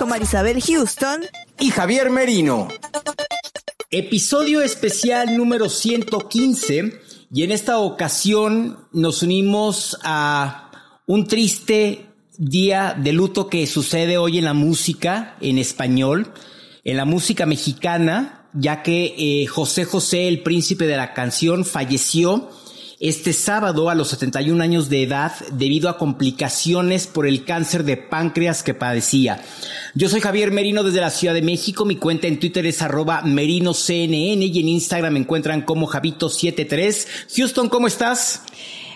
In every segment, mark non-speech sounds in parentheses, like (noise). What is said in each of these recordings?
con Marisabel Houston y Javier Merino. Episodio especial número 115 y en esta ocasión nos unimos a un triste día de luto que sucede hoy en la música en español, en la música mexicana, ya que eh, José José, el príncipe de la canción, falleció este sábado a los 71 años de edad debido a complicaciones por el cáncer de páncreas que padecía. Yo soy Javier Merino desde la Ciudad de México. Mi cuenta en Twitter es arroba merinoCNN y en Instagram me encuentran como Javito73. Houston, ¿cómo estás?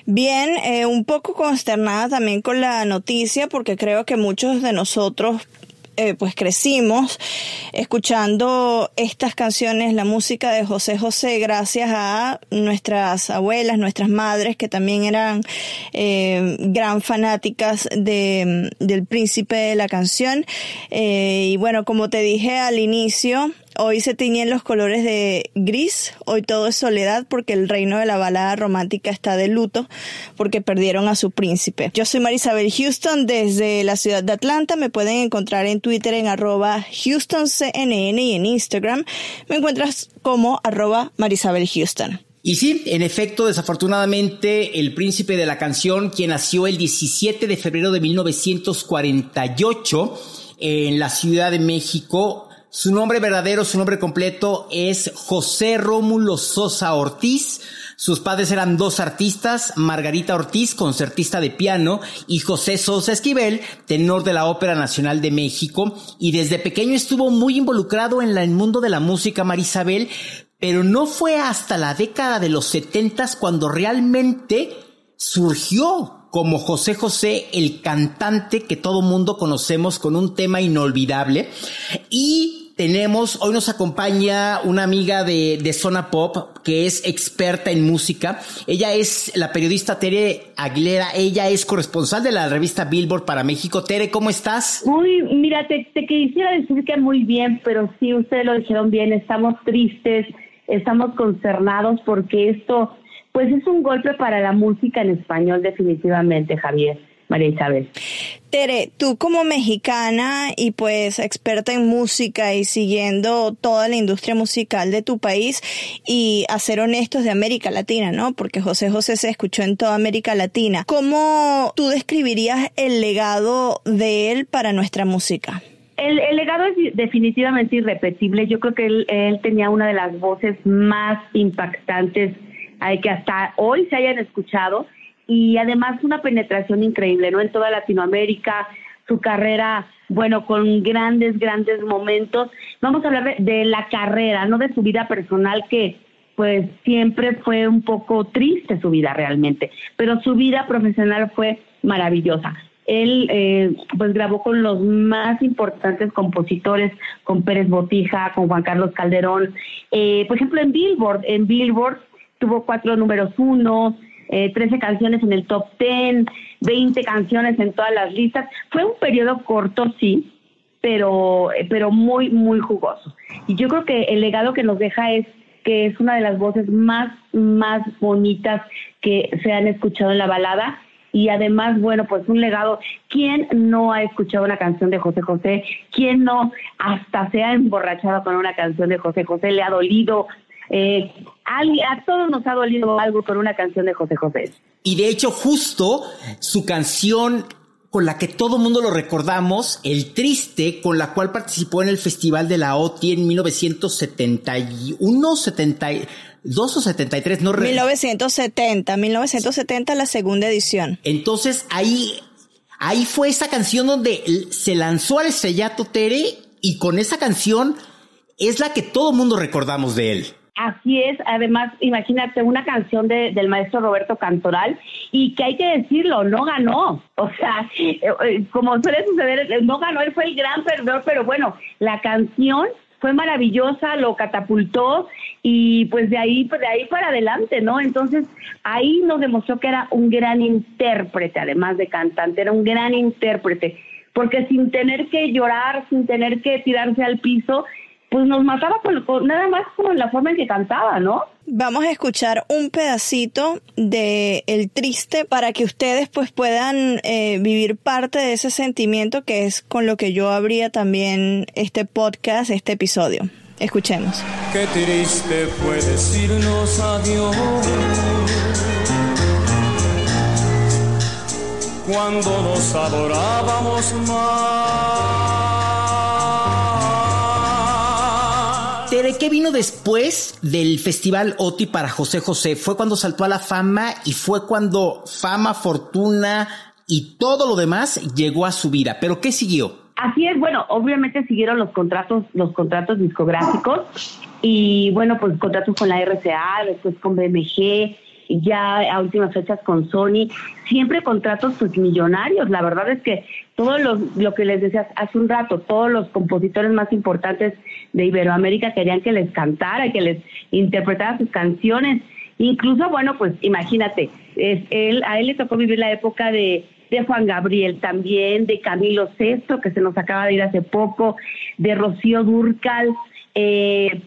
Bien, eh, un poco consternada también con la noticia porque creo que muchos de nosotros eh, pues crecimos escuchando estas canciones, la música de José José, gracias a nuestras abuelas, nuestras madres, que también eran eh, gran fanáticas de, del príncipe de la canción. Eh, y bueno, como te dije al inicio, Hoy se tiñen los colores de gris, hoy todo es soledad porque el reino de la balada romántica está de luto porque perdieron a su príncipe. Yo soy Marisabel Houston desde la ciudad de Atlanta, me pueden encontrar en Twitter en arroba HoustonCNN y en Instagram me encuentras como arroba Marisabel Houston. Y sí, en efecto, desafortunadamente, el príncipe de la canción, quien nació el 17 de febrero de 1948 en la Ciudad de México, su nombre verdadero, su nombre completo es José Rómulo Sosa Ortiz. Sus padres eran dos artistas, Margarita Ortiz, concertista de piano, y José Sosa Esquivel, tenor de la Ópera Nacional de México, y desde pequeño estuvo muy involucrado en el mundo de la música Marisabel, pero no fue hasta la década de los setentas cuando realmente surgió como José José, el cantante que todo mundo conocemos con un tema inolvidable. Y tenemos, hoy nos acompaña una amiga de, de Zona Pop que es experta en música. Ella es la periodista Tere Aguilera. Ella es corresponsal de la revista Billboard para México. Tere, ¿cómo estás? Muy, mira, te, te quisiera decir que muy bien, pero sí, ustedes lo dijeron bien, estamos tristes, estamos concernados porque esto pues es un golpe para la música en español definitivamente, Javier, María Isabel. Tere, tú como mexicana y pues experta en música y siguiendo toda la industria musical de tu país y a ser honestos de América Latina, ¿no? Porque José José se escuchó en toda América Latina. ¿Cómo tú describirías el legado de él para nuestra música? El, el, legado es definitivamente irrepetible. Yo creo que él, él tenía una de las voces más impactantes que hasta hoy se hayan escuchado y además una penetración increíble, ¿no? En toda Latinoamérica, su carrera, bueno, con grandes, grandes momentos. Vamos a hablar de, la carrera, no de su vida personal que pues siempre fue un poco triste su vida realmente, pero su vida profesional fue maravillosa. Él eh, pues grabó con los más importantes compositores, con Pérez Botija, con Juan Carlos Calderón, eh, por ejemplo en Billboard, en Billboard tuvo cuatro números uno, eh, 13 canciones en el top 10, 20 canciones en todas las listas. Fue un periodo corto, sí, pero, pero muy, muy jugoso. Y yo creo que el legado que nos deja es que es una de las voces más, más bonitas que se han escuchado en la balada y además, bueno, pues un legado. ¿Quién no ha escuchado una canción de José José? ¿Quién no hasta se ha emborrachado con una canción de José José? ¿Le ha dolido? Eh, a, todos nos ha dolido algo con una canción de José José. Y de hecho, justo su canción con la que todo mundo lo recordamos, El Triste, con la cual participó en el Festival de la OTI en 1971, 70 2 o 73, no 1970, 1970 la segunda edición. Entonces ahí, ahí fue esa canción donde se lanzó al estrellato Tere y con esa canción es la que todo mundo recordamos de él. Así es, además, imagínate una canción de, del maestro Roberto Cantoral y que hay que decirlo, no ganó. O sea, eh, eh, como suele suceder, no ganó, él fue el gran perdedor, pero bueno, la canción fue maravillosa, lo catapultó y pues de ahí, de ahí para adelante, ¿no? Entonces ahí nos demostró que era un gran intérprete, además de cantante, era un gran intérprete, porque sin tener que llorar, sin tener que tirarse al piso, pues nos mataba con, nada más con la forma en que cantaba, ¿no? Vamos a escuchar un pedacito de El Triste para que ustedes pues puedan eh, vivir parte de ese sentimiento que es con lo que yo abría también este podcast, este episodio. Escuchemos. Qué triste fue decirnos adiós cuando nos adorábamos más ¿De ¿qué vino después del Festival OTI para José José? Fue cuando saltó a la fama y fue cuando fama, fortuna y todo lo demás llegó a su vida. ¿Pero qué siguió? Así es, bueno, obviamente siguieron los contratos, los contratos discográficos y bueno, pues contratos con la RCA, después con BMG, ya a últimas fechas con Sony, siempre contratos pues millonarios. La verdad es que todo lo que les decía hace un rato, todos los compositores más importantes de Iberoamérica querían que les cantara, que les interpretara sus canciones. Incluso, bueno, pues imagínate, es él, a él le tocó vivir la época de, de Juan Gabriel también, de Camilo Sesto, que se nos acaba de ir hace poco, de Rocío Durcal. Eh,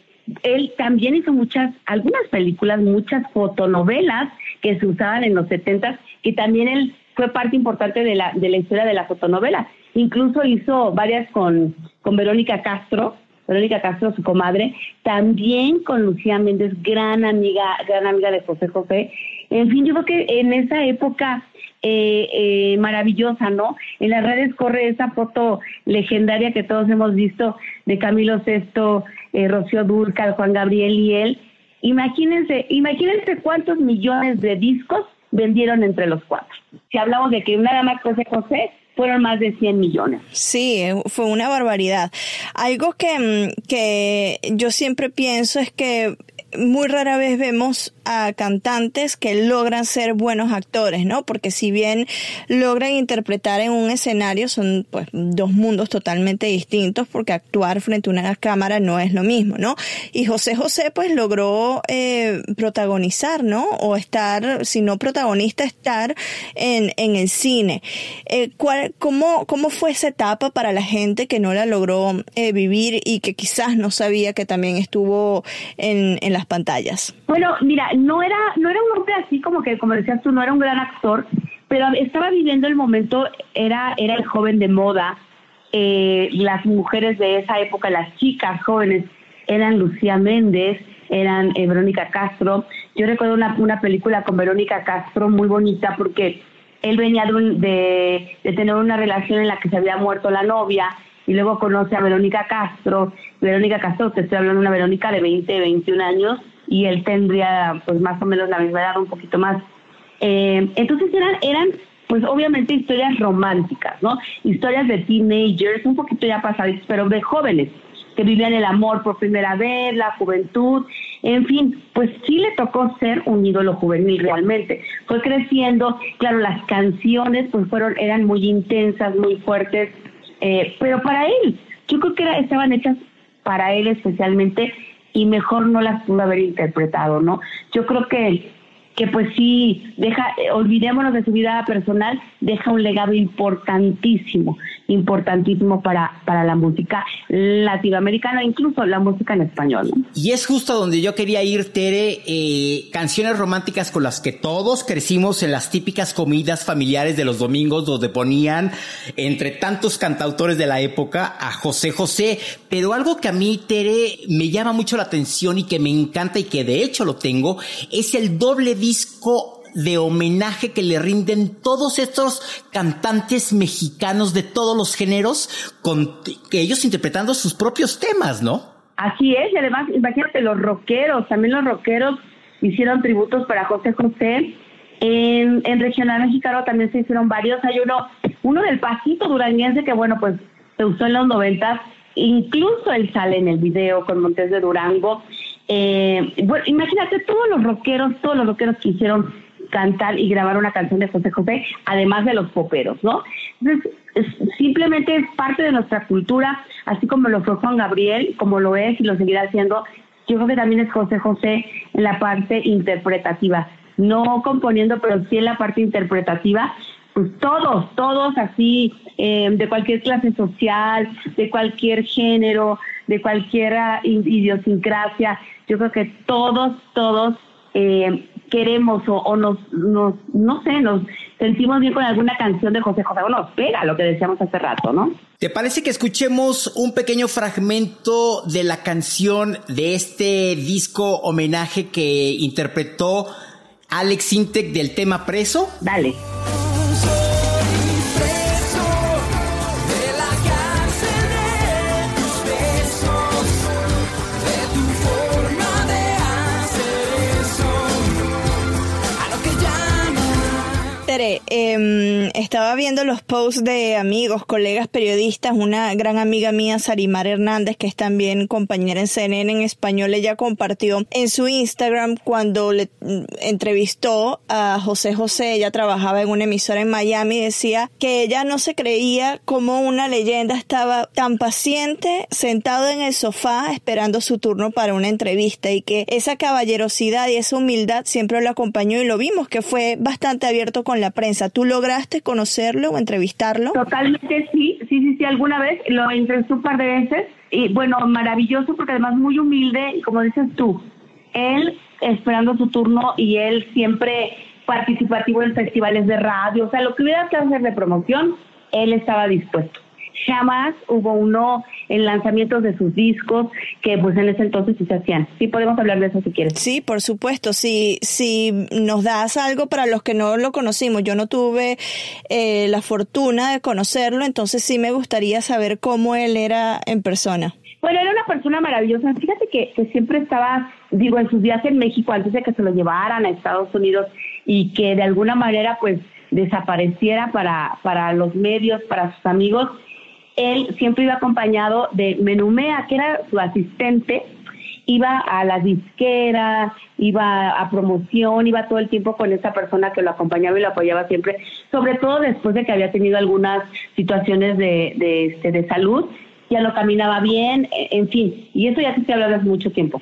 él también hizo muchas, algunas películas, muchas fotonovelas que se usaban en los 70 y también él fue parte importante de la, de la historia de la fotonovela. Incluso hizo varias con, con Verónica Castro, Verónica Castro, su comadre, también con Lucía Méndez, gran amiga, gran amiga de José José. En fin, yo creo que en esa época eh, eh, maravillosa, ¿no? En las redes corre esa foto legendaria que todos hemos visto de Camilo Sesto, eh, Rocío Durcal, Juan Gabriel y él. Imagínense, imagínense cuántos millones de discos vendieron entre los cuatro. Si hablamos de que nada más José José fueron más de 100 millones. Sí, fue una barbaridad. Algo que, mm, que yo siempre pienso es que muy rara vez vemos a cantantes que logran ser buenos actores, ¿no? Porque si bien logran interpretar en un escenario, son pues dos mundos totalmente distintos porque actuar frente a una cámara no es lo mismo, ¿no? Y José José pues logró eh, protagonizar, ¿no? O estar, si no protagonista, estar en, en el cine. Eh, ¿cuál, cómo, ¿Cómo fue esa etapa para la gente que no la logró eh, vivir y que quizás no sabía que también estuvo en, en las pantallas? Bueno, mira, no era, no era un hombre así como que, como decías tú, no era un gran actor, pero estaba viviendo el momento, era, era el joven de moda, eh, las mujeres de esa época, las chicas jóvenes, eran Lucía Méndez, eran eh, Verónica Castro. Yo recuerdo una, una película con Verónica Castro muy bonita porque él venía de, de, tener una relación en la que se había muerto la novia y luego conoce a Verónica Castro. Verónica Castro, te estoy hablando de una Verónica de 20, 21 años, y él tendría pues más o menos la misma edad, un poquito más. Eh, entonces eran, eran pues obviamente historias románticas, ¿no? Historias de teenagers, un poquito ya pasadas, pero de jóvenes que vivían el amor por primera vez, la juventud, en fin, pues sí le tocó ser un ídolo juvenil realmente. Fue creciendo, claro, las canciones pues fueron, eran muy intensas, muy fuertes, eh, pero para él, yo creo que era, estaban hechas para él especialmente y mejor no las pudo haber interpretado, ¿no? Yo creo que que pues sí, deja, olvidémonos de su vida personal, deja un legado importantísimo, importantísimo para, para la música latinoamericana, incluso la música en español. Y es justo donde yo quería ir, Tere, eh, canciones románticas con las que todos crecimos en las típicas comidas familiares de los domingos, donde ponían entre tantos cantautores de la época a José José, pero algo que a mí, Tere, me llama mucho la atención y que me encanta y que de hecho lo tengo, es el doble disco de homenaje que le rinden todos estos cantantes mexicanos de todos los géneros, con que ellos interpretando sus propios temas, ¿no? Así es, y además, imagínate, los rockeros, también los rockeros hicieron tributos para José José. En, Regional Mexicano también se hicieron varios. Hay uno, uno del Pasito Duranguense que, bueno, pues se usó en los noventas. Incluso él sale en el video con Montes de Durango. Eh, bueno, imagínate todos los rockeros, todos los rockeros que hicieron cantar y grabar una canción de José José, además de los poperos, ¿no? Entonces, simplemente es parte de nuestra cultura, así como lo fue Juan Gabriel, como lo es y lo seguirá haciendo. Yo creo que también es José José en la parte interpretativa, no componiendo, pero sí en la parte interpretativa, pues todos, todos así, eh, de cualquier clase social, de cualquier género, de cualquier idiosincrasia, yo creo que todos, todos eh, queremos o, nos, nos, no sé, nos sentimos bien con alguna canción de José José, o nos pega lo que decíamos hace rato, ¿no? ¿Te parece que escuchemos un pequeño fragmento de la canción de este disco homenaje que interpretó Alex Intec del tema Preso? Dale. Eh, estaba viendo los posts de amigos, colegas periodistas, una gran amiga mía, Sarimar Hernández, que es también compañera en CNN en español, ella compartió en su Instagram cuando le mm, entrevistó a José José, ella trabajaba en una emisora en Miami, decía que ella no se creía como una leyenda estaba tan paciente sentado en el sofá esperando su turno para una entrevista y que esa caballerosidad y esa humildad siempre lo acompañó y lo vimos que fue bastante abierto con la prensa. ¿Tú lograste conocerlo o entrevistarlo? Totalmente sí, sí, sí, sí, alguna vez lo entrevisté un par de veces y bueno, maravilloso porque además muy humilde como dices tú, él esperando su turno y él siempre participativo en festivales de radio, o sea, lo que hubiera que hacer de promoción, él estaba dispuesto jamás hubo uno en lanzamientos de sus discos que pues en ese entonces sí se hacían. Sí, podemos hablar de eso si quieres. Sí, por supuesto. Si, si nos das algo para los que no lo conocimos, yo no tuve eh, la fortuna de conocerlo, entonces sí me gustaría saber cómo él era en persona. Bueno, era una persona maravillosa. Fíjate que, que siempre estaba, digo, en sus días en México, antes de que se lo llevaran a Estados Unidos y que de alguna manera pues desapareciera para, para los medios, para sus amigos, él siempre iba acompañado de Menumea, que era su asistente, iba a la disquera, iba a promoción, iba todo el tiempo con esa persona que lo acompañaba y lo apoyaba siempre, sobre todo después de que había tenido algunas situaciones de, de, este, de salud, ya lo caminaba bien, e, en fin, y eso ya te habla hace mucho tiempo.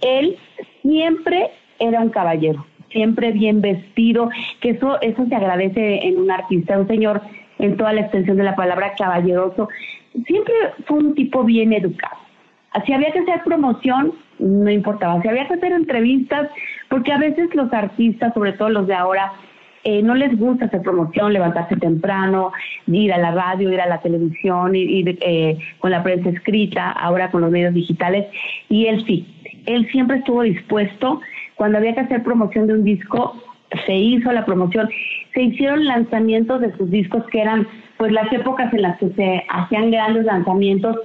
Él siempre era un caballero, siempre bien vestido, que eso, eso se agradece en un artista, un señor en toda la extensión de la palabra caballeroso, siempre fue un tipo bien educado. Si había que hacer promoción, no importaba. Si había que hacer entrevistas, porque a veces los artistas, sobre todo los de ahora, eh, no les gusta hacer promoción, levantarse temprano, ir a la radio, ir a la televisión, ir, eh, con la prensa escrita, ahora con los medios digitales. Y él sí, él siempre estuvo dispuesto, cuando había que hacer promoción de un disco, se hizo la promoción, se hicieron lanzamientos de sus discos que eran pues las épocas en las que se hacían grandes lanzamientos,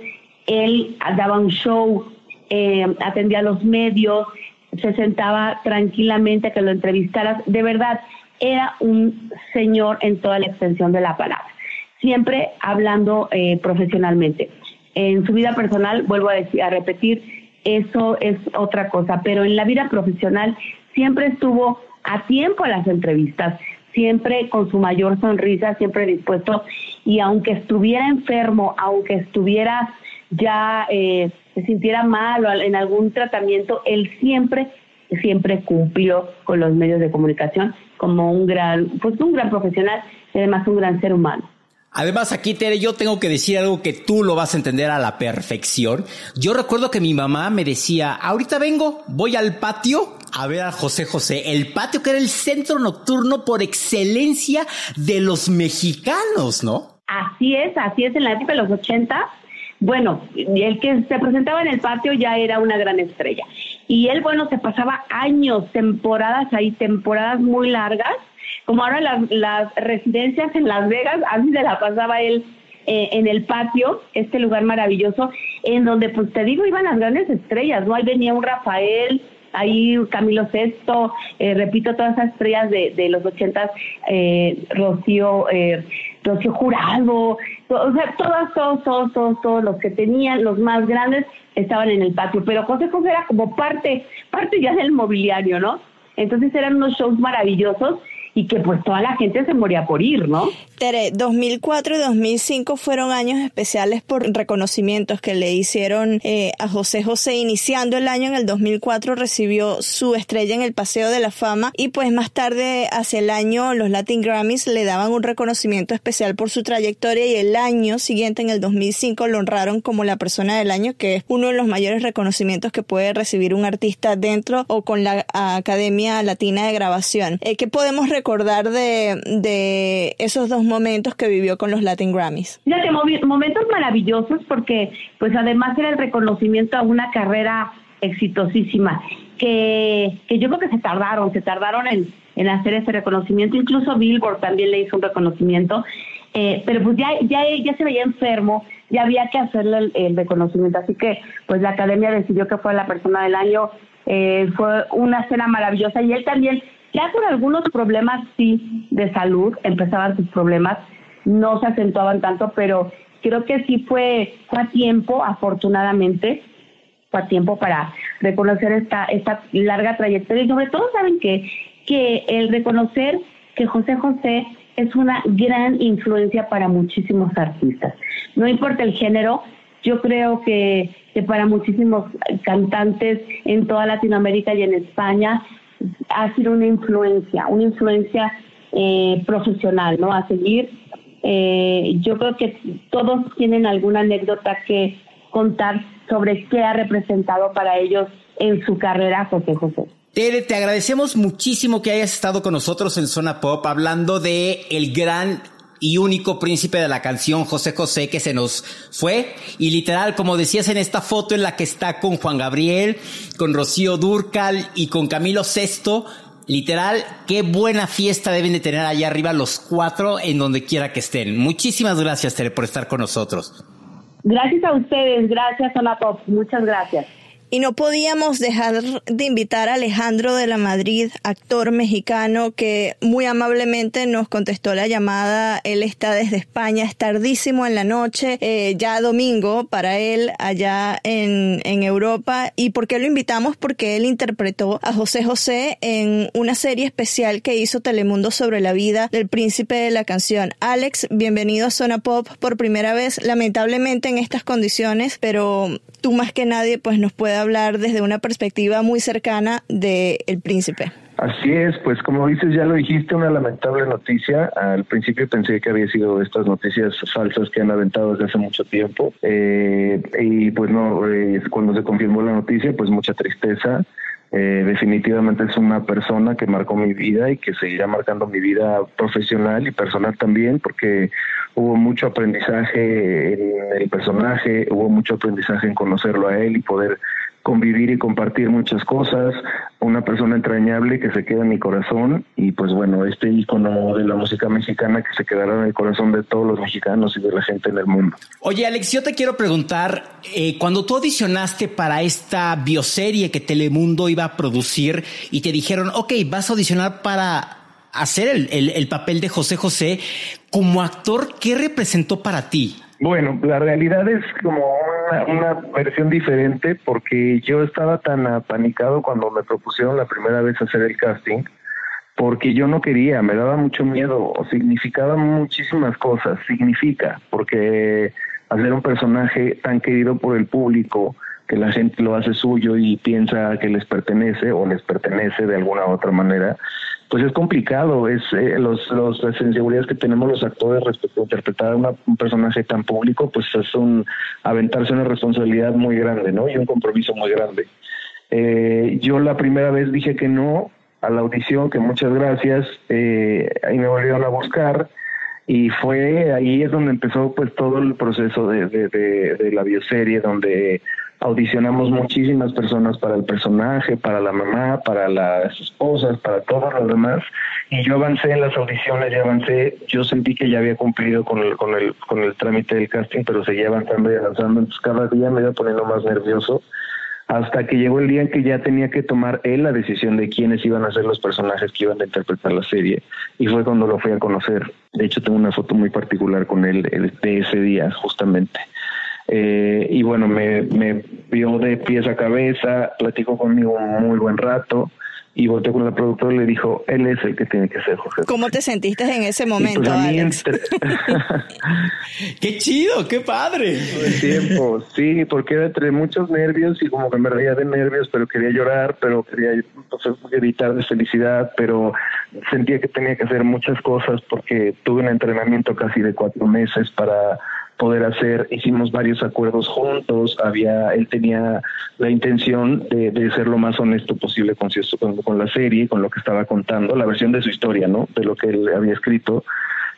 él daba un show, eh, atendía a los medios, se sentaba tranquilamente a que lo entrevistaras, de verdad, era un señor en toda la extensión de la palabra, siempre hablando eh, profesionalmente. En su vida personal, vuelvo a, decir, a repetir, eso es otra cosa, pero en la vida profesional siempre estuvo a tiempo a las entrevistas, siempre con su mayor sonrisa, siempre dispuesto, y aunque estuviera enfermo, aunque estuviera ya, eh, se sintiera mal o en algún tratamiento, él siempre siempre cumplió con los medios de comunicación como un gran, pues un gran profesional y además un gran ser humano. Además, aquí, Tere, yo tengo que decir algo que tú lo vas a entender a la perfección. Yo recuerdo que mi mamá me decía, ahorita vengo, voy al patio a ver a José José. El patio que era el centro nocturno por excelencia de los mexicanos, ¿no? Así es, así es, en la época de los 80. Bueno, el que se presentaba en el patio ya era una gran estrella. Y él, bueno, se pasaba años, temporadas ahí, temporadas muy largas como ahora las, residencias en Las Vegas, así se la pasaba él eh, en el patio, este lugar maravilloso, en donde, pues te digo, iban las grandes estrellas, ¿no? Ahí venía un Rafael, ahí Camilo Sesto, eh, repito, todas esas estrellas de, de los ochentas, eh, Rocío, eh, Rocío Jurado, o sea, todas, todos, todos, todos, todos los que tenían, los más grandes, estaban en el patio, pero José José era como parte, parte ya del mobiliario, ¿no? Entonces eran unos shows maravillosos y que pues toda la gente se moría por ir, ¿no? Tere, 2004 y 2005 fueron años especiales por reconocimientos que le hicieron eh, a José José. Iniciando el año en el 2004 recibió su estrella en el Paseo de la Fama y pues más tarde hacia el año los Latin Grammys le daban un reconocimiento especial por su trayectoria y el año siguiente en el 2005 lo honraron como la persona del año que es uno de los mayores reconocimientos que puede recibir un artista dentro o con la Academia Latina de Grabación. Eh, ¿Qué podemos recordar de, de esos dos momentos que vivió con los Latin Grammys? Fíjate, momentos maravillosos porque pues además era el reconocimiento a una carrera exitosísima que, que yo creo que se tardaron, se tardaron en, en hacer ese reconocimiento, incluso Billboard también le hizo un reconocimiento, eh, pero pues ya, ya, ya se veía enfermo, ya había que hacerle el, reconocimiento, así que pues la academia decidió que fue la persona del año, eh, fue una cena maravillosa y él también ya con algunos problemas, sí, de salud, empezaban sus problemas, no se acentuaban tanto, pero creo que sí fue, a tiempo, afortunadamente, fue a tiempo para reconocer esta, esta larga trayectoria y sobre todo saben que, que el reconocer que José José es una gran influencia para muchísimos artistas. No importa el género, yo creo que, que para muchísimos cantantes en toda Latinoamérica y en España, ha sido una influencia, una influencia eh, profesional, ¿no? A seguir. Eh, yo creo que todos tienen alguna anécdota que contar sobre qué ha representado para ellos en su carrera José José. Tere, te agradecemos muchísimo que hayas estado con nosotros en Zona Pop hablando de el gran y único príncipe de la canción José José que se nos fue y literal como decías en esta foto en la que está con Juan Gabriel, con Rocío Durcal y con Camilo Sesto, literal qué buena fiesta deben de tener allá arriba los cuatro en donde quiera que estén. Muchísimas gracias Tere por estar con nosotros. Gracias a ustedes, gracias a la Pop, muchas gracias. Y no podíamos dejar de invitar a Alejandro de la Madrid, actor mexicano que muy amablemente nos contestó la llamada. Él está desde España, es tardísimo en la noche, eh, ya domingo para él allá en, en Europa. ¿Y por qué lo invitamos? Porque él interpretó a José José en una serie especial que hizo Telemundo sobre la vida del príncipe de la canción. Alex, bienvenido a Zona Pop por primera vez, lamentablemente en estas condiciones, pero tú más que nadie pues nos puedes hablar desde una perspectiva muy cercana de El Príncipe. Así es, pues como dices, ya lo dijiste, una lamentable noticia. Al principio pensé que había sido estas noticias falsas que han aventado desde hace mucho tiempo. Eh, y pues no, eh, cuando se confirmó la noticia, pues mucha tristeza. Eh, definitivamente es una persona que marcó mi vida y que seguirá marcando mi vida profesional y personal también, porque hubo mucho aprendizaje en el personaje, hubo mucho aprendizaje en conocerlo a él y poder convivir y compartir muchas cosas, una persona entrañable que se queda en mi corazón y pues bueno, este icono de la música mexicana que se quedará en el corazón de todos los mexicanos y de la gente en el mundo. Oye Alex, yo te quiero preguntar, eh, cuando tú audicionaste para esta bioserie que Telemundo iba a producir y te dijeron, ok, vas a audicionar para hacer el, el papel de José José, como actor, ¿qué representó para ti? Bueno, la realidad es como una, versión diferente porque yo estaba tan apanicado cuando me propusieron la primera vez hacer el casting porque yo no quería, me daba mucho miedo, significaba muchísimas cosas, significa, porque hacer un personaje tan querido por el público, que la gente lo hace suyo y piensa que les pertenece o les pertenece de alguna u otra manera, pues es complicado, es eh, los, los, las inseguridades que tenemos los actores respecto a interpretar a un personaje tan público, pues es un aventarse una responsabilidad muy grande, ¿no? Y un compromiso muy grande. Eh, yo la primera vez dije que no a la audición, que muchas gracias, eh, ahí me volvieron a buscar y fue ahí es donde empezó pues todo el proceso de, de, de la bioserie, donde audicionamos muchísimas personas para el personaje, para la mamá, para las esposas, para todos los demás, y yo avancé en las audiciones, ya avancé, yo sentí que ya había cumplido con el, con el, con el trámite del casting, pero seguía avanzando y avanzando, entonces cada día me iba poniendo más nervioso, hasta que llegó el día en que ya tenía que tomar él la decisión de quiénes iban a ser los personajes que iban a interpretar la serie, y fue cuando lo fui a conocer. De hecho, tengo una foto muy particular con él de ese día, justamente. Eh, y bueno, me, me vio de pies a cabeza, platicó conmigo un muy buen rato y volteó con el productor y le dijo, él es el que tiene que ser José. ¿Cómo te sentiste en ese pues momento, Alex? (laughs) ¡Qué chido! ¡Qué padre! el tiempo, sí, porque era entre muchos nervios y como que me reía de nervios, pero quería llorar, pero quería entonces, gritar de felicidad, pero sentía que tenía que hacer muchas cosas porque tuve un entrenamiento casi de cuatro meses para poder hacer, hicimos varios acuerdos juntos, había, él tenía la intención de, de ser lo más honesto posible con, con, con, la serie, con lo que estaba contando, la versión de su historia, ¿no? De lo que él había escrito.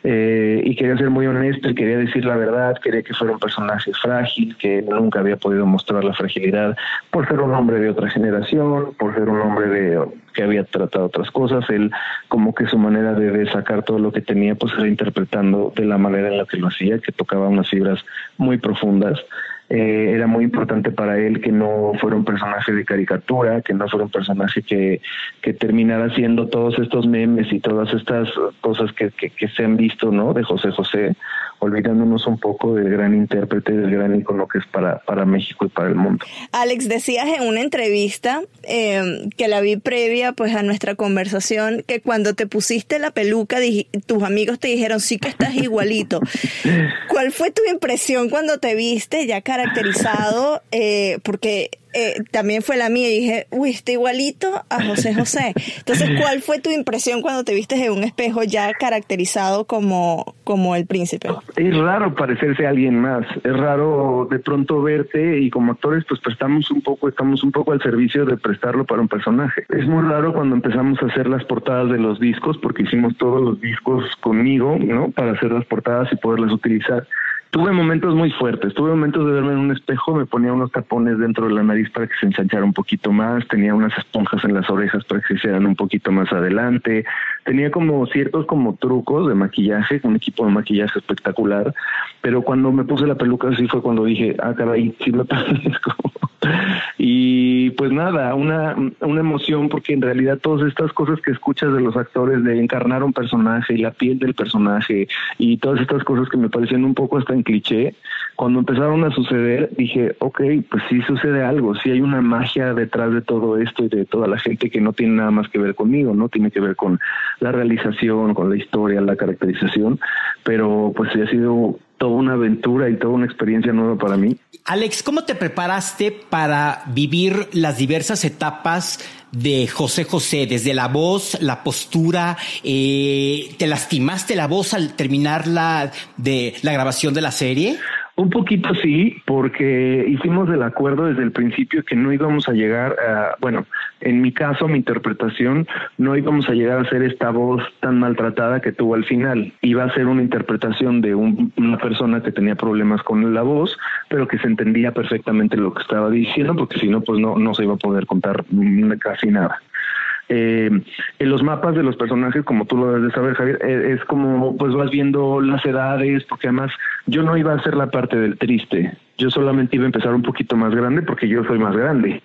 Eh, y quería ser muy honesto y quería decir la verdad, quería que fuera un personaje frágil, que nunca había podido mostrar la fragilidad por ser un hombre de otra generación, por ser un hombre de, que había tratado otras cosas, él como que su manera de, sacar todo lo que tenía pues era interpretando de la manera en la que lo hacía, que tocaba unas fibras muy profundas eh, era muy importante para él que no fuera un personaje de caricatura, que no fuera un personaje que, que terminara haciendo todos estos memes y todas estas cosas que, que, que se han visto, ¿no? De José José, olvidándonos un poco del gran intérprete, del gran icono que es para, para México y para el mundo. Alex, decías en una entrevista eh, que la vi previa pues a nuestra conversación, que cuando te pusiste la peluca tus amigos te dijeron sí que estás igualito. (laughs) ¿Cuál fue tu impresión cuando te viste ya caracterizado? Eh, porque eh, también fue la mía y dije, uy, está igualito a José José. Entonces, ¿cuál fue tu impresión cuando te viste en un espejo ya caracterizado como, como el príncipe? Es raro parecerse a alguien más, es raro de pronto verte y como actores pues prestamos un poco, estamos un poco al servicio de prestarlo para un personaje. Es muy raro cuando empezamos a hacer las portadas de los discos, porque hicimos todos los discos conmigo, ¿no? Para hacer las portadas y poderlas utilizar tuve momentos muy fuertes, tuve momentos de verme en un espejo, me ponía unos tapones dentro de la nariz para que se ensanchara un poquito más, tenía unas esponjas en las orejas para que se hicieran un poquito más adelante, tenía como ciertos como trucos de maquillaje, un equipo de maquillaje espectacular, pero cuando me puse la peluca así fue cuando dije, ah caray, sí me (laughs) parezco. (laughs) y pues nada, una, una emoción porque en realidad todas estas cosas que escuchas de los actores de encarnar un personaje y la piel del personaje y todas estas cosas que me parecían un poco hasta en cliché, cuando empezaron a suceder dije, ok, pues sí sucede algo, sí hay una magia detrás de todo esto y de toda la gente que no tiene nada más que ver conmigo, no tiene que ver con la realización, con la historia, la caracterización, pero pues sí ha sido toda una aventura y toda una experiencia nueva para mí. Alex, ¿cómo te preparaste para vivir las diversas etapas de José José, desde la voz, la postura, eh, ¿te lastimaste la voz al terminar la, de la grabación de la serie? Un poquito sí, porque hicimos el acuerdo desde el principio que no íbamos a llegar a, bueno, en mi caso, mi interpretación, no íbamos a llegar a ser esta voz tan maltratada que tuvo al final. Iba a ser una interpretación de una persona que tenía problemas con la voz, pero que se entendía perfectamente lo que estaba diciendo, porque si no, pues no, no se iba a poder contar casi nada. Eh, en los mapas de los personajes, como tú lo debes de saber, Javier, eh, es como pues vas viendo las edades, porque además yo no iba a ser la parte del triste, yo solamente iba a empezar un poquito más grande porque yo soy más grande.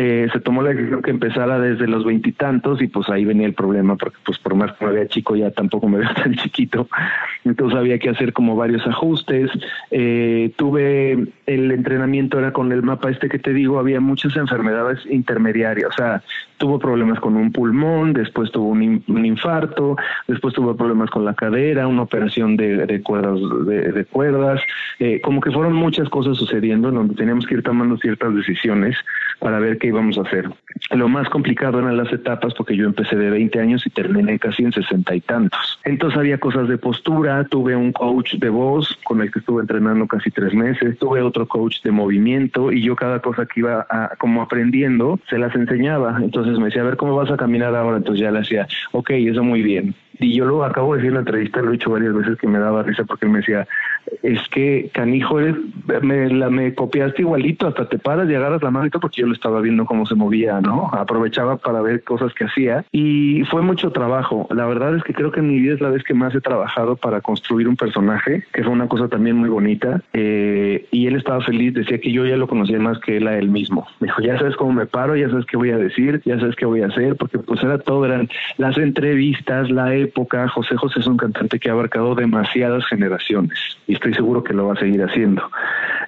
Eh, se tomó la decisión que empezara desde los veintitantos y, pues ahí venía el problema porque pues por más que me vea chico ya tampoco me (laughs) veo tan chiquito. Entonces había que hacer como varios ajustes. Eh, tuve el entrenamiento era con el mapa este que te digo había muchas enfermedades intermediarias. O sea tuvo problemas con un pulmón después tuvo un, infarto después tuvo problemas con la cadera una operación de, cuerdas de, cuerdas. Eh, como que fueron muchas cosas sucediendo en donde teníamos que ir tomando ciertas decisiones para ver qué íbamos a hacer. Lo más complicado eran las etapas porque yo empecé de 20 años y terminé casi en sesenta y tantos. Entonces había cosas de postura, tuve un coach de voz con el que estuve entrenando casi tres meses, tuve otro coach de movimiento y yo cada cosa que iba como aprendiendo se las enseñaba. Entonces me decía, a ver cómo vas a caminar ahora. Entonces ya le decía, ok, eso muy bien. Y yo lo acabo de decir en la entrevista, lo he dicho varias veces que me daba risa porque me decía, es que canijo, me, la, me copiaste igualito, hasta te paras y agarras la mano porque yo lo estaba viendo cómo se movía, ¿no? Aprovechaba para ver cosas que hacía y fue mucho trabajo. La verdad es que creo que en mi vida es la vez que más he trabajado para construir un personaje, que fue una cosa también muy bonita. Eh, y él estaba feliz, decía que yo ya lo conocía más que él a él mismo. Me dijo, ya sabes cómo me paro, ya sabes qué voy a decir, ya sabes qué voy a hacer, porque pues era todo, eran las entrevistas, la época. José José es un cantante que ha abarcado demasiadas generaciones y estoy seguro que lo va a seguir haciendo.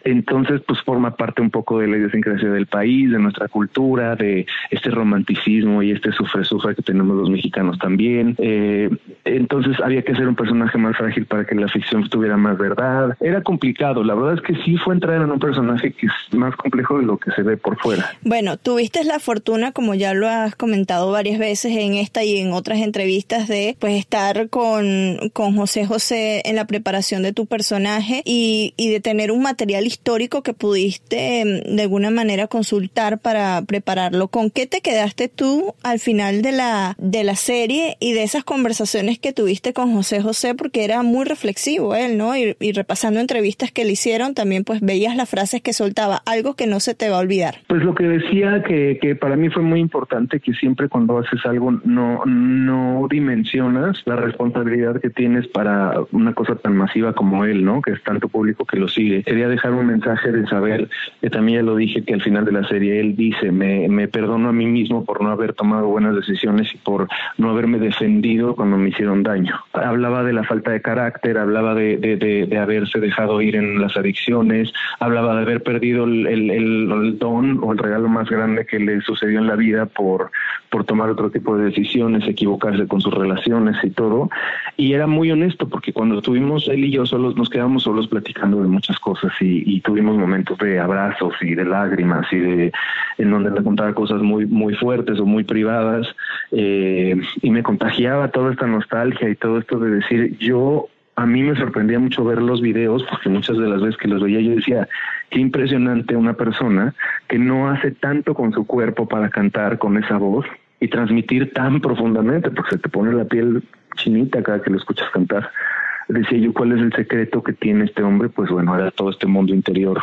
Entonces, pues forma parte un poco de la idiosincrasia del país, de nuestra cultura, de este romanticismo y este sufre-sufre que tenemos los mexicanos también. Eh, entonces había que hacer un personaje más frágil para que la ficción tuviera más verdad. Era complicado, la verdad es que sí fue entrar en un personaje que es más complejo de lo que se ve por fuera. Bueno, tuviste la fortuna, como ya lo has comentado varias veces en esta y en otras entrevistas, de pues estar con, con José José en la preparación de tu personaje y, y de tener un material histórico que pudiste em, de alguna manera consultar para prepararlo. ¿Con qué te quedaste tú al final de la, de la serie y de esas conversaciones que tuviste con José José? Porque era muy reflexivo él, ¿no? Y, repasando entrevistas que le hicieron, también pues veías las frases que soltaba, algo que no se te va a olvidar. Pues lo que decía que, que para mí fue muy importante que siempre cuando haces algo no, no dimensionas la responsabilidad que tienes para una cosa tan masiva como él, ¿no? Que es tanto público que lo sigue. Quería dejar un mensaje de saber, que también ya lo dije, que al final de la serie él dice, me, me perdono a mí mismo por no haber tomado buenas decisiones y por no haberme defendido cuando me hicieron daño. Hablaba de la falta de carácter, hablaba de, de, haberse dejado ir en las adicciones, hablaba de haber perdido el, el, el, don o el regalo más grande que le sucedió en la vida por, por tomar otro tipo de decisiones, equivocarse con sus relaciones y todo. Y era muy honesto porque cuando estuvimos él y yo solos, nos quedamos solos platicando de muchas cosas y, tuvimos momentos de abrazos y de lágrimas y de en donde me contaba cosas muy muy fuertes o muy privadas eh, y me contagiaba toda esta nostalgia y todo esto de decir yo a mí me sorprendía mucho ver los videos porque muchas de las veces que los veía yo decía qué impresionante una persona que no hace tanto con su cuerpo para cantar con esa voz y transmitir tan profundamente porque se te pone la piel chinita cada que lo escuchas cantar decía yo, ¿cuál es el secreto que tiene este hombre? Pues bueno, era todo este mundo interior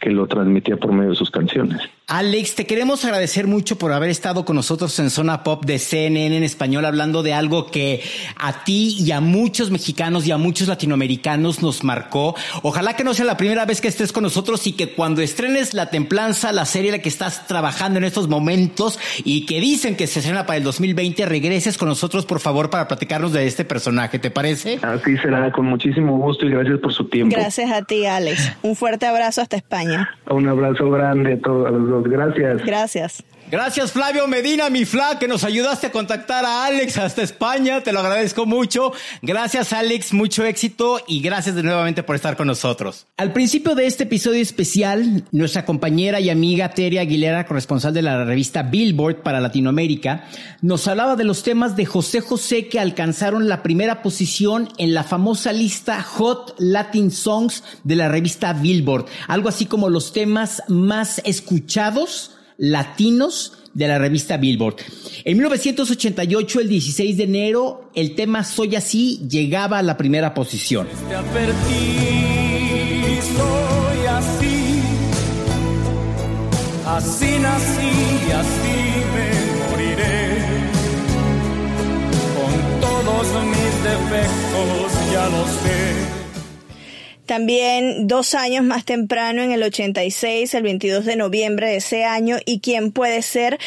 que lo transmitía por medio de sus canciones. Alex, te queremos agradecer mucho por haber estado con nosotros en Zona Pop de CNN en español, hablando de algo que a ti y a muchos mexicanos y a muchos latinoamericanos nos marcó. Ojalá que no sea la primera vez que estés con nosotros y que cuando estrenes La Templanza, la serie en la que estás trabajando en estos momentos y que dicen que se estrena para el 2020, regreses con nosotros, por favor, para platicarnos de este personaje. ¿Te parece? Así será, con muchísimo gusto y gracias por su tiempo. Gracias a ti, Alex. Un fuerte abrazo hasta España. Un abrazo grande a todos los dos. Gracias. Gracias. Gracias Flavio Medina, mi fla, que nos ayudaste a contactar a Alex hasta España. Te lo agradezco mucho. Gracias Alex, mucho éxito y gracias de nuevamente por estar con nosotros. Al principio de este episodio especial, nuestra compañera y amiga Teria Aguilera, corresponsal de la revista Billboard para Latinoamérica, nos hablaba de los temas de José José que alcanzaron la primera posición en la famosa lista Hot Latin Songs de la revista Billboard. Algo así como los temas más escuchados latinos de la revista Billboard. En 1988, el 16 de enero, el tema Soy así llegaba a la primera posición. Te advertí, soy así, así nací, así me moriré. Con todos mis defectos ya los sé También dos años más temprano, en el 86, el 22 de noviembre de ese año, y quién puede ser,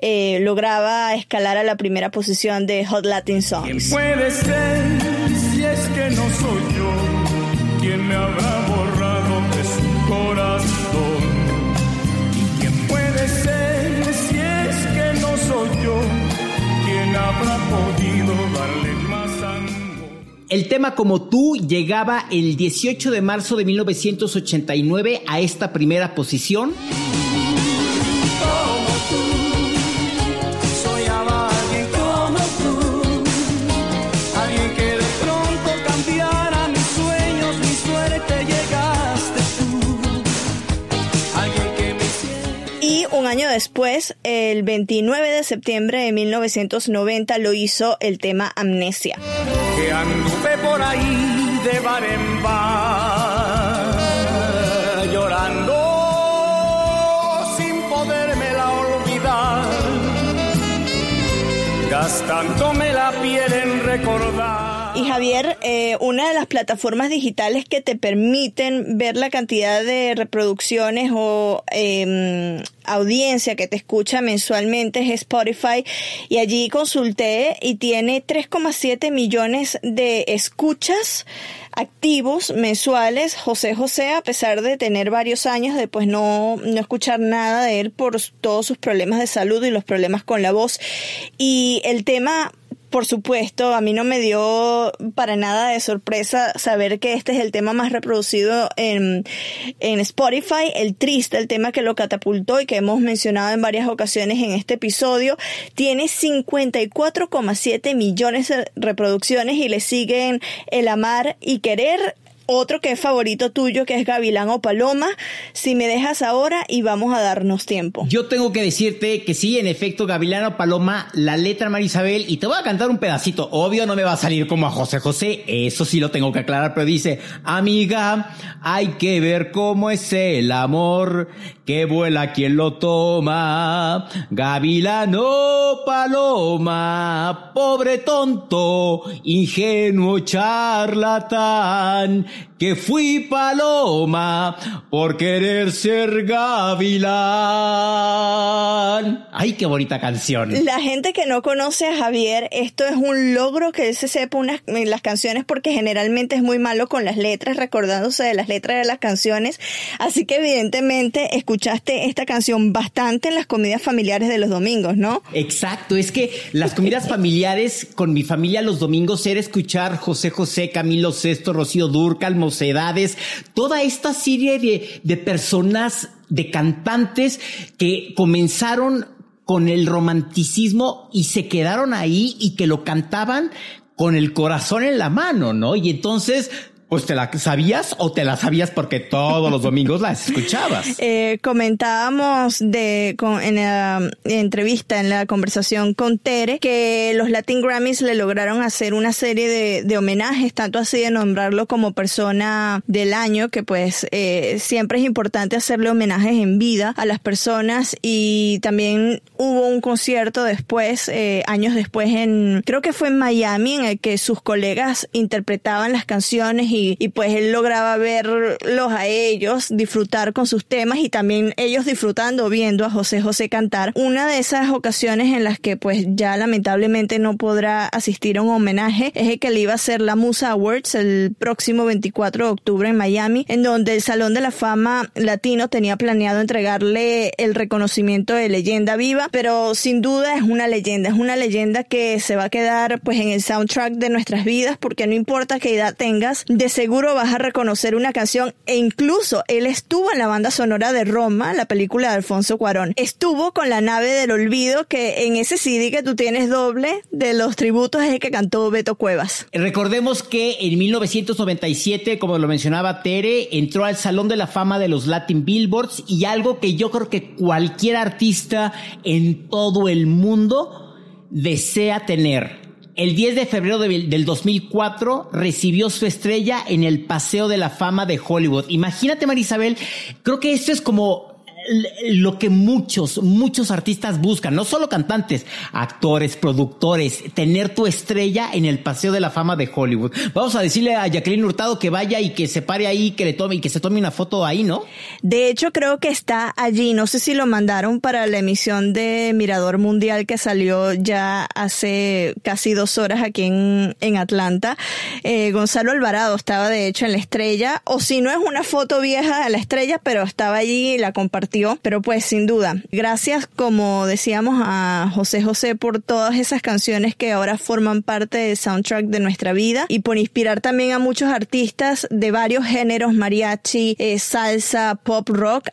eh, lograba escalar a la primera posición de Hot Latin Songs. puede ser si es que no soy yo quien me habrá borrado de su corazón? ¿Y quién puede ser si es que no soy yo quien habrá amor? El tema Como tú llegaba el 18 de marzo de 1989 a esta primera posición. Soñaba después, el 29 de septiembre de 1990, lo hizo el tema Amnesia. que anduve por ahí de bar en bar, llorando sin podérmela olvidar, gastándome la piel en recordar. Y Javier, eh, una de las plataformas digitales que te permiten ver la cantidad de reproducciones o eh, audiencia que te escucha mensualmente es Spotify. Y allí consulté y tiene 3,7 millones de escuchas activos mensuales José José a pesar de tener varios años de pues no, no escuchar nada de él por todos sus problemas de salud y los problemas con la voz. Y el tema por supuesto, a mí no me dio para nada de sorpresa saber que este es el tema más reproducido en, en Spotify, el triste, el tema que lo catapultó y que hemos mencionado en varias ocasiones en este episodio, tiene 54,7 millones de reproducciones y le siguen El Amar y Querer, otro que es favorito tuyo, que es Gavilán o Paloma, si me dejas ahora y vamos a darnos tiempo. Yo tengo que decirte que sí, en efecto, Gavilano Paloma, la letra Marisabel, y te voy a cantar un pedacito. Obvio no me va a salir como a José José, eso sí lo tengo que aclarar, pero dice, amiga, hay que ver cómo es el amor, que vuela quien lo toma. Gavilano Paloma, pobre tonto, ingenuo charlatán, que fui paloma por querer ser gavilán. Ay, qué bonita canción. La gente que no conoce a Javier, esto es un logro que él se sepa unas, las canciones porque generalmente es muy malo con las letras, recordándose de las letras de las canciones. Así que evidentemente escuchaste esta canción bastante en las comidas familiares de los domingos, ¿no? Exacto, es que las comidas familiares con mi familia los domingos era escuchar José José, Camilo Sesto, Rocío Durcal, Mocedades, toda esta serie de, de personas, de cantantes que comenzaron con el romanticismo y se quedaron ahí y que lo cantaban con el corazón en la mano, ¿no? Y entonces pues te la sabías o te la sabías porque todos los domingos las escuchabas. (laughs) Eh, comentábamos de con, en la entrevista, en la conversación con Tere, que los Latin Grammys le lograron hacer una serie de, homenajes, tanto así de nombrarlo como persona del año, que pues eh, siempre es importante hacerle homenajes en vida a las personas y también hubo un concierto después, eh, años después en, creo que fue en Miami, en el que sus colegas interpretaban las canciones y y, pues él lograba verlos a ellos, disfrutar con sus temas y también ellos disfrutando viendo a José José cantar. Una de esas ocasiones en las que pues ya lamentablemente no podrá asistir a un homenaje es el que le iba a hacer la Musa Awards el próximo 24 de octubre en Miami, en donde el Salón de la Fama Latino tenía planeado entregarle el reconocimiento de leyenda viva, pero sin duda es una leyenda, es una leyenda que se va a quedar pues en el soundtrack de nuestras vidas porque no importa qué edad tengas, seguro vas a reconocer una canción e incluso él estuvo en la banda sonora de Roma, la película de Alfonso Cuarón. Estuvo con la nave del olvido que en ese CD que tú tienes doble de los tributos es el que cantó Beto Cuevas. Recordemos que en 1997, como lo mencionaba Tere, entró al Salón de la Fama de los Latin Billboards y algo que yo creo que cualquier artista en todo el mundo desea tener. El 10 de febrero de, del 2004 recibió su estrella en el Paseo de la Fama de Hollywood. Imagínate, Marisabel, creo que esto es como lo que muchos, muchos artistas buscan, no solo cantantes, actores, productores, tener tu estrella en el Paseo de la Fama de Hollywood. Vamos a decirle a Jacqueline Hurtado que vaya y que se pare ahí, que le tome y que se tome una foto ahí, ¿no? De hecho, creo que está allí. No sé si lo mandaron para la emisión de Mirador Mundial que salió ya hace casi dos horas aquí en, en Atlanta. Eh, Gonzalo Alvarado estaba de hecho en la estrella, o si no es una foto vieja de la estrella, pero estaba allí y la Pero pues sin duda, gracias como decíamos a José José por todas esas canciones que ahora forman parte del soundtrack de nuestra vida y por inspirar también a muchos artistas de varios géneros, mariachi, eh, salsa, pop rock,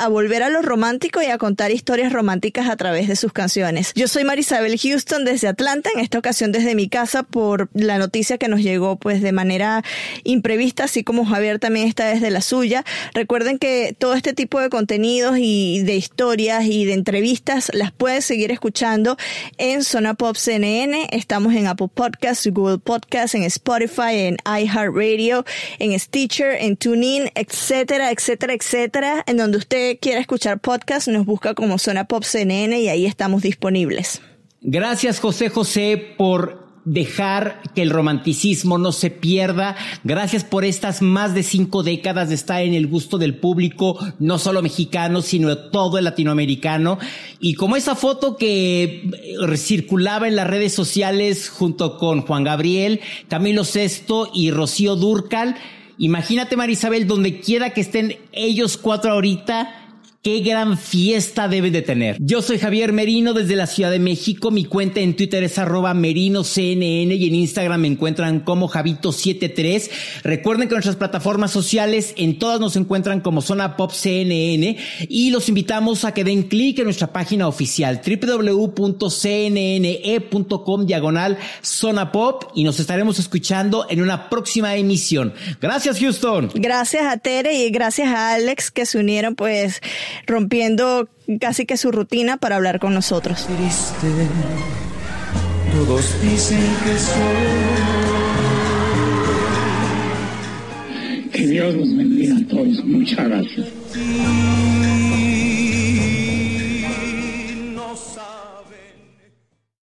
a volver a lo romántico y a contar historias románticas a través de sus canciones. Yo soy Marisabel Houston desde Atlanta, en esta ocasión desde mi casa por la noticia que nos llegó pues de manera imprevista, así como Javier también está desde la suya. Recuerden que todo este tipo de contenidos y de historias y de entrevistas las pueden seguir escuchando en Zona Pop CNN. Estamos en Apple Podcasts, Google Podcasts, en Spotify, en iHeartRadio, en Stitcher, en TuneIn, etcétera, etcétera, etcétera, en donde usted quiera escuchar podcast, nos busca como Zona Pop CNN y ahí estamos disponibles. Gracias José José por dejar que el romanticismo no se pierda. Gracias por estas más de cinco décadas de estar en el gusto del público, no solo mexicano, sino todo el latinoamericano. Y como esa foto que circulaba en las redes sociales junto con Juan Gabriel, Camilo Sesto y Rocío Durcal, Imagínate, Marisabel, donde quiera que estén ellos cuatro ahorita, qué gran fiesta deben de tener. Yo soy Javier Merino desde la Ciudad de México. Mi cuenta en Twitter es arroba merinoCNN y en Instagram me encuentran como Javito73. Recuerden que nuestras plataformas sociales en todas nos encuentran como Zona Pop CNN y los invitamos a que den clic en nuestra página oficial www.cnne.com diagonal Zona Pop y nos estaremos escuchando en una próxima emisión. Gracias Houston. Gracias a Tere y gracias a Alex que se unieron pues rompiendo casi que su rutina para hablar con nosotros. todos dicen que soy. Que Dios los bendiga a todos. Muchas gracias.